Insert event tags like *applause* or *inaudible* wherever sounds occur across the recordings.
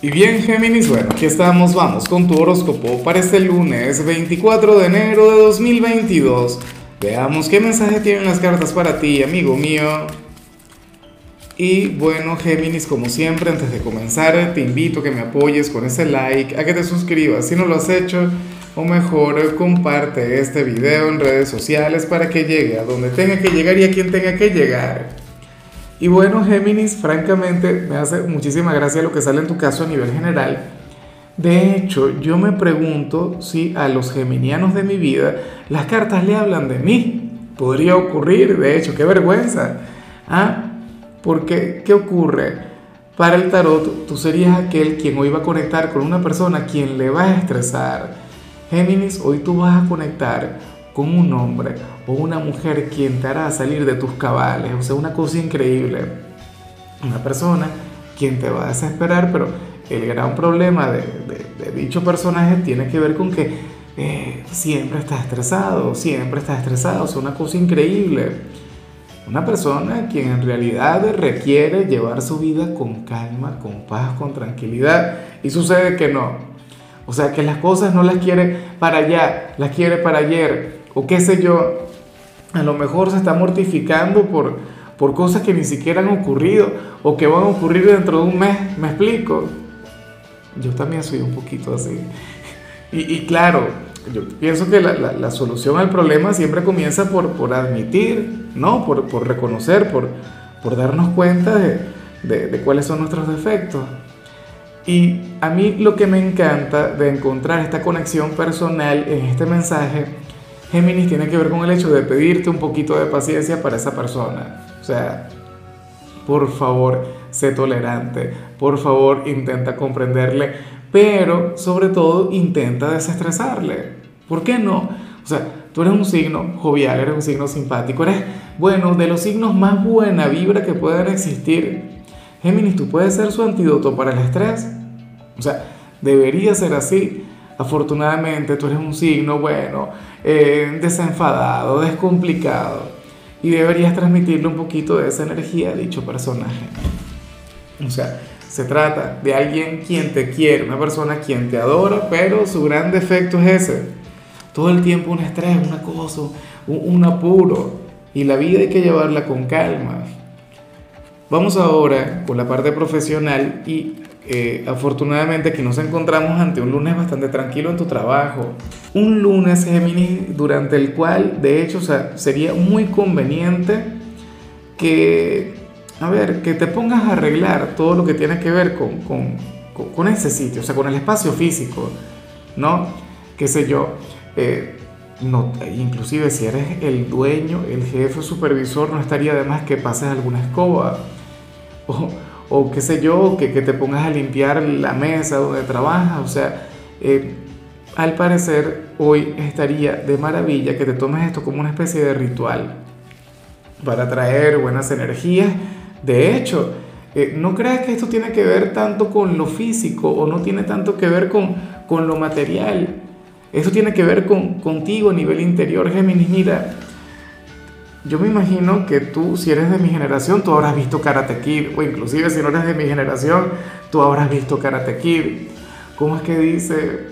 Y bien, Géminis, bueno, aquí estamos, vamos con tu horóscopo para este lunes 24 de enero de 2022. Veamos qué mensaje tienen las cartas para ti, amigo mío. Y bueno, Géminis, como siempre, antes de comenzar, te invito a que me apoyes con ese like, a que te suscribas si no lo has hecho, o mejor, comparte este video en redes sociales para que llegue a donde tenga que llegar y a quien tenga que llegar. Y bueno, Géminis, francamente, me hace muchísima gracia lo que sale en tu caso a nivel general. De hecho, yo me pregunto si a los geminianos de mi vida las cartas le hablan de mí. Podría ocurrir, de hecho, qué vergüenza. ¿Ah? Porque, ¿qué ocurre? Para el tarot, tú serías aquel quien hoy va a conectar con una persona quien le va a estresar. Géminis, hoy tú vas a conectar con un hombre o una mujer quien te hará salir de tus cabales, o sea, una cosa increíble. Una persona quien te va a desesperar, pero el gran problema de, dicho personaje tiene que ver con que eh, siempre está estresado, siempre está estresado, o sea, una cosa increíble. Una persona quien en realidad requiere llevar su vida con calma, con paz, con tranquilidad, y sucede que no. O sea, que las cosas no las quiere para allá, las quiere para ayer, o qué sé yo, a lo mejor se está mortificando por, por cosas que ni siquiera han ocurrido o que van a ocurrir dentro de un mes, ¿me explico? Yo también soy un poquito así. Y, claro, yo pienso que la, solución al problema siempre comienza por, por admitir, ¿no? Por, por reconocer, por, por darnos cuenta de, de, de cuáles son nuestros defectos. Y a mí lo que me encanta de encontrar esta conexión personal en este mensaje Géminis tiene que ver con el hecho de pedirte un poquito de paciencia para esa persona. O sea, por favor, sé tolerante, por favor, intenta comprenderle, pero sobre todo intenta desestresarle. ¿Por qué no? O sea, tú eres un signo jovial, eres un signo simpático, eres, bueno, de los signos más buena vibra que puedan existir. Géminis, tú puedes ser su antídoto para el estrés. O sea, debería ser así. Afortunadamente tú eres un signo, bueno, eh, desenfadado, descomplicado. Y deberías transmitirle un poquito de esa energía a dicho personaje. O sea, se trata de alguien quien te quiere, una persona quien te adora, pero su gran defecto es ese. Todo el tiempo un estrés, un acoso, un apuro. Y la vida hay que llevarla con calma. Vamos ahora con la parte profesional y eh, afortunadamente aquí nos encontramos ante un lunes bastante tranquilo en tu trabajo. Un lunes, Géminis, durante el cual, de hecho, sería muy conveniente que, a ver, que te pongas a arreglar todo lo que tiene que ver con, con, con ese sitio, o sea, con el espacio físico, ¿no? Qué sé yo. Eh, no, inclusive si eres el dueño, el jefe, supervisor, no estaría de más que pases alguna escoba. *laughs* O, o qué sé yo, que, que te pongas a limpiar la mesa donde trabajas, o sea, eh, al parecer hoy estaría de maravilla que te tomes esto como una especie de ritual para traer buenas energías. De hecho, eh, no creas que esto tiene que ver tanto con lo físico o no tiene tanto que ver con, con lo material. Esto tiene que ver con, contigo a nivel interior, Géminis. Mira, yo me imagino que tú, si eres de mi generación, tú habrás visto Karate Kid, o inclusive si no eres de mi generación, tú habrás visto Karate Kid. ¿Cómo es que dice?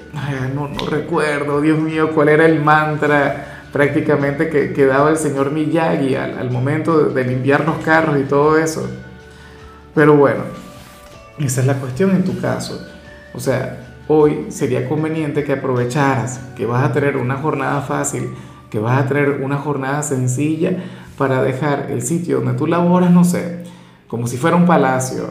no, recuerdo, Dios mío, cuál era el mantra prácticamente que, que daba el señor Miyagi al, momento de limpiar los carros y todo eso. Pero bueno, esa es la cuestión en tu caso. O sea, hoy sería conveniente que aprovecharas que vas a tener una jornada fácil que vas a tener una jornada sencilla para dejar el sitio donde tú laboras, no sé, como si fuera un palacio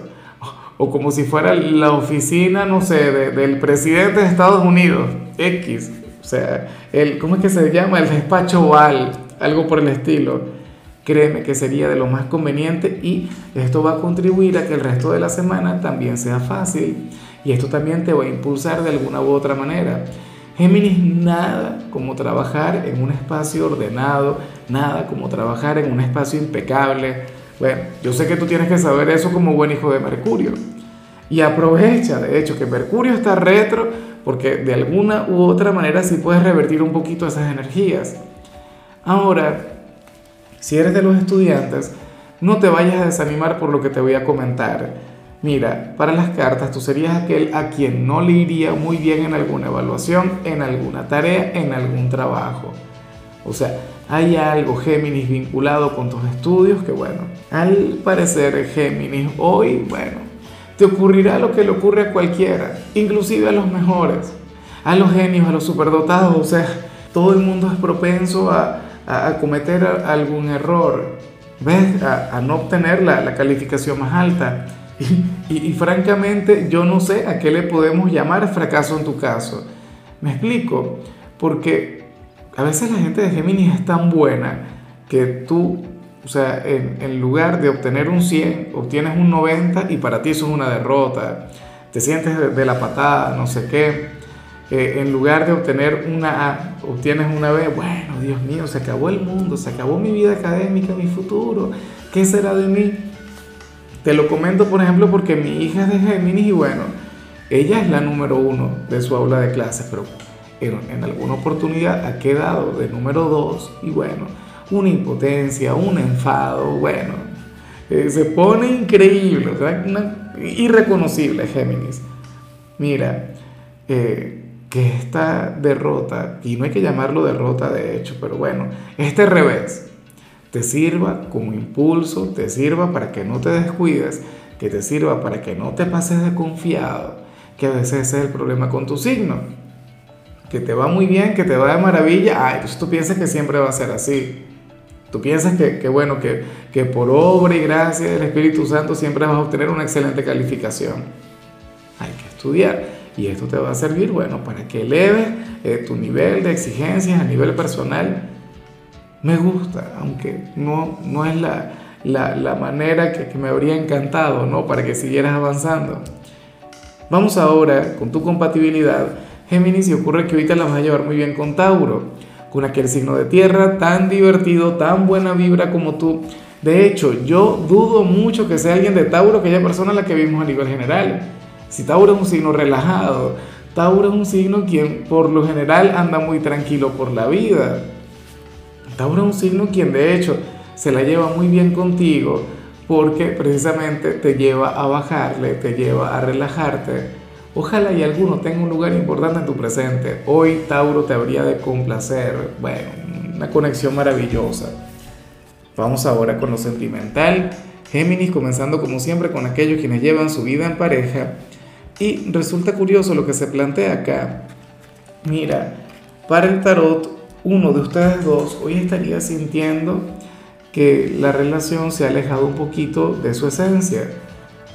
o como si fuera la oficina, no sé, del presidente de Estados Unidos, X, o sea, el, ¿cómo es que se llama? El despacho oval, algo por el estilo. Créeme que sería de lo más conveniente y esto va a contribuir a que el resto de la semana también sea fácil y esto también te va a impulsar de alguna u otra manera. Géminis, nada como trabajar en un espacio ordenado, nada como trabajar en un espacio impecable. Bueno, yo sé que tú tienes que saber eso como buen hijo de Mercurio. Y aprovecha, de hecho, que Mercurio está retro, porque de alguna u otra manera sí puedes revertir un poquito esas energías. Ahora, si eres de los estudiantes, no te vayas a desanimar por lo que te voy a comentar. Mira, para las cartas tú serías aquel a quien no le iría muy bien en alguna evaluación, en alguna tarea, en algún trabajo. O sea, hay algo Géminis vinculado con tus estudios que bueno, al parecer Géminis hoy, bueno, te ocurrirá lo que le ocurre a cualquiera, inclusive a los mejores, a los genios, a los superdotados, o sea, todo el mundo es propenso a, cometer algún error, ¿ves? A, no obtener la calificación más alta. *laughs* Y, francamente yo no sé a qué le podemos llamar fracaso en tu caso. Me explico, porque a veces la gente de Géminis es tan buena que tú, o sea, en, lugar de obtener un 100, obtienes un 90 y para ti eso es una derrota. Te sientes de, la patada, no sé qué. Eh, en lugar de obtener una A, obtienes una B. Bueno, Dios mío, se acabó el mundo, se acabó mi vida académica, mi futuro. ¿Qué será de mí? Te lo comento, por ejemplo, porque mi hija es de Géminis y bueno, ella es la número uno de su aula de clases, pero en, alguna oportunidad ha quedado de número dos y bueno, una impotencia, un enfado, bueno, eh, se pone increíble, irreconocible Géminis. Mira, eh, que esta derrota, y no hay que llamarlo derrota de hecho, pero bueno, este revés, te sirva como impulso, te sirva para que no te descuides, que te sirva para que no te pases de confiado, que a veces ese es el problema con tu signo, que te va muy bien, que te va de maravilla, ay, pues tú piensas que siempre va a ser así. Tú piensas que, bueno, que, que, por obra y gracia del Espíritu Santo siempre vas a obtener una excelente calificación. Hay que estudiar. Y esto te va a servir, bueno, para que eleves eh, tu nivel de exigencias a nivel personal me gusta, aunque no, no es la, la, manera que, que, me habría encantado, ¿no? Para que siguieras avanzando. Vamos ahora con tu compatibilidad. Géminis, y ocurre que ahorita la vas a llevar muy bien con Tauro, con aquel signo de tierra tan divertido, tan buena vibra como tú. De hecho, yo dudo mucho que sea alguien de Tauro, aquella persona a la que vimos a nivel general. Si Tauro es un signo relajado, Tauro es un signo quien por lo general anda muy tranquilo por la vida Tauro es un signo quien de hecho se la lleva muy bien contigo porque precisamente te lleva a bajarle, te lleva a relajarte. Ojalá y alguno tenga un lugar importante en tu presente. Hoy Tauro te habría de complacer. Bueno, una conexión maravillosa. Vamos ahora con lo sentimental. Géminis comenzando como siempre con aquellos quienes llevan su vida en pareja. Y resulta curioso lo que se plantea acá. Mira, para el tarot uno de ustedes dos hoy estaría sintiendo que la relación se ha alejado un poquito de su esencia,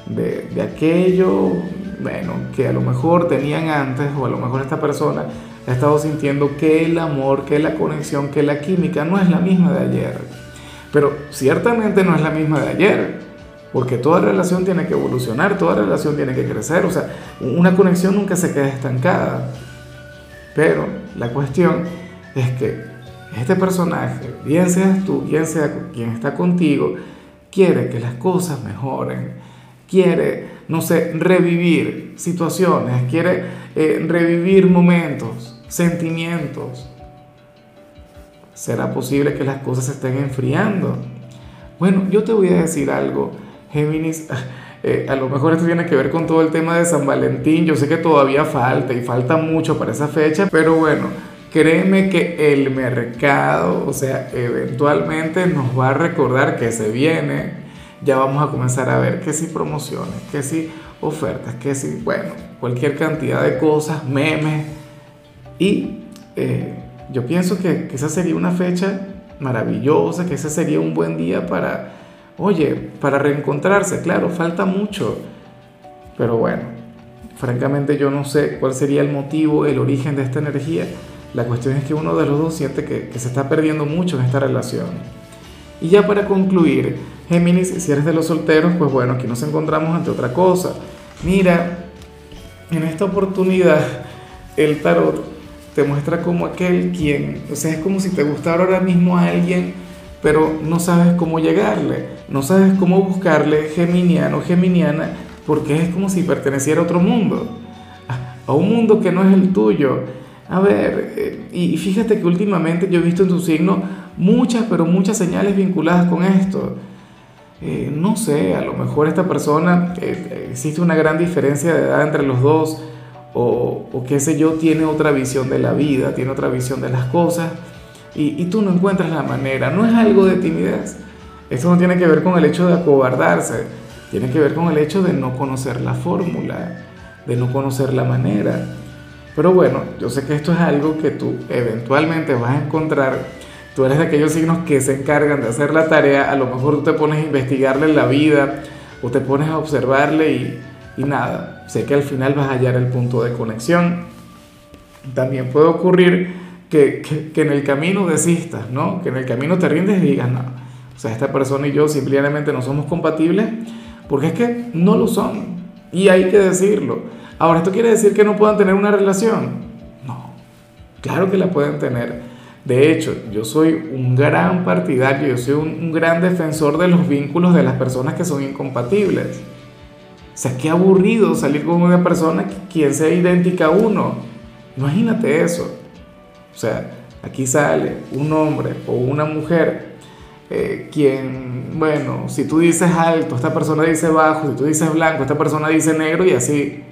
de, aquello, bueno, que a lo mejor tenían antes o a lo mejor esta persona ha estado sintiendo que el amor, que la conexión, que la química no es la misma de ayer. Pero ciertamente no es la misma de ayer, porque toda relación tiene que evolucionar, toda relación tiene que crecer, o sea, una conexión nunca se queda estancada. Pero la cuestión es que este personaje, bien seas tú, bien sea quien está contigo, quiere que las cosas mejoren, quiere, no sé, revivir situaciones, quiere eh, revivir momentos, sentimientos. ¿Será posible que las cosas se estén enfriando? Bueno, yo te voy a decir algo, Géminis. *laughs* Eh, a lo mejor esto tiene que ver con todo el tema de San Valentín. Yo sé que todavía falta y falta mucho para esa fecha, pero bueno, Créeme que el mercado, o sea, eventualmente nos va a recordar que se viene. Ya vamos a comenzar a ver que si promociones, que si ofertas, que si, bueno, cualquier cantidad de cosas, memes. Y eh, yo pienso que, que esa sería una fecha maravillosa, que ese sería un buen día para, oye, para reencontrarse. Claro, falta mucho, pero bueno, francamente yo no sé cuál sería el motivo, el origen de esta energía la cuestión es que uno de los dos siente que, se está perdiendo mucho en esta relación. Y ya para concluir, Géminis, si eres de los solteros, pues bueno, aquí nos encontramos ante otra cosa. Mira, en esta oportunidad, el tarot te muestra como aquel quien, o sea, es como si te gustara ahora mismo a alguien, pero no sabes cómo llegarle, no sabes cómo buscarle geminiano, geminiana, porque es como si perteneciera a otro mundo, a un mundo que no es el tuyo a ver, eh, y fíjate que últimamente yo he visto en tu signo muchas, pero muchas señales vinculadas con esto. eh, no sé, a lo mejor esta persona, eh, existe una gran diferencia de edad entre los dos, o, o, qué sé yo, tiene otra visión de la vida, tiene otra visión de las cosas, y, y tú no encuentras la manera, no es algo de timidez, esto no tiene que ver con el hecho de acobardarse, tiene que ver con el hecho de no conocer la fórmula, de no conocer la manera. Pero bueno, yo sé que esto es algo que tú eventualmente vas a encontrar. Tú eres de aquellos signos que se encargan de hacer la tarea. A lo mejor tú te pones a investigarle la vida o te pones a observarle y, nada. Sé que al final vas a hallar el punto de conexión. También puede ocurrir que, que, que en el camino desistas, ¿no? Que en el camino te rindes y digas, no. O sea, esta persona y yo simplemente no somos compatibles porque es que no lo son. Y hay que decirlo. Ahora, ¿esto quiere decir que no puedan tener una relación? No, claro que la pueden tener. De hecho, yo soy un gran partidario, yo soy un, gran defensor de los vínculos de las personas que son incompatibles. O sea, qué aburrido salir con una persona que quien sea idéntica a uno. Imagínate eso. O sea, aquí sale un hombre o una mujer eh, quien, bueno, si tú dices alto, esta persona dice bajo, si tú dices blanco, esta persona dice negro y así.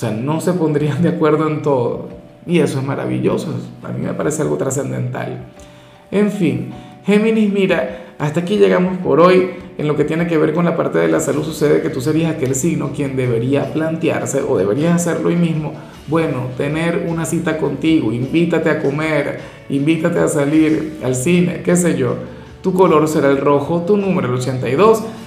O sea, no se pondrían de acuerdo en todo. Y eso es maravilloso, a mí me parece algo trascendental. En fin, Géminis, mira, hasta aquí llegamos por hoy. En lo que tiene que ver con la parte de la salud sucede que tú serías aquel signo quien debería plantearse o deberías hacerlo hoy mismo. Bueno, tener una cita contigo, invítate a comer, invítate a salir al cine, qué sé yo. Tu color será el rojo, tu número el 82.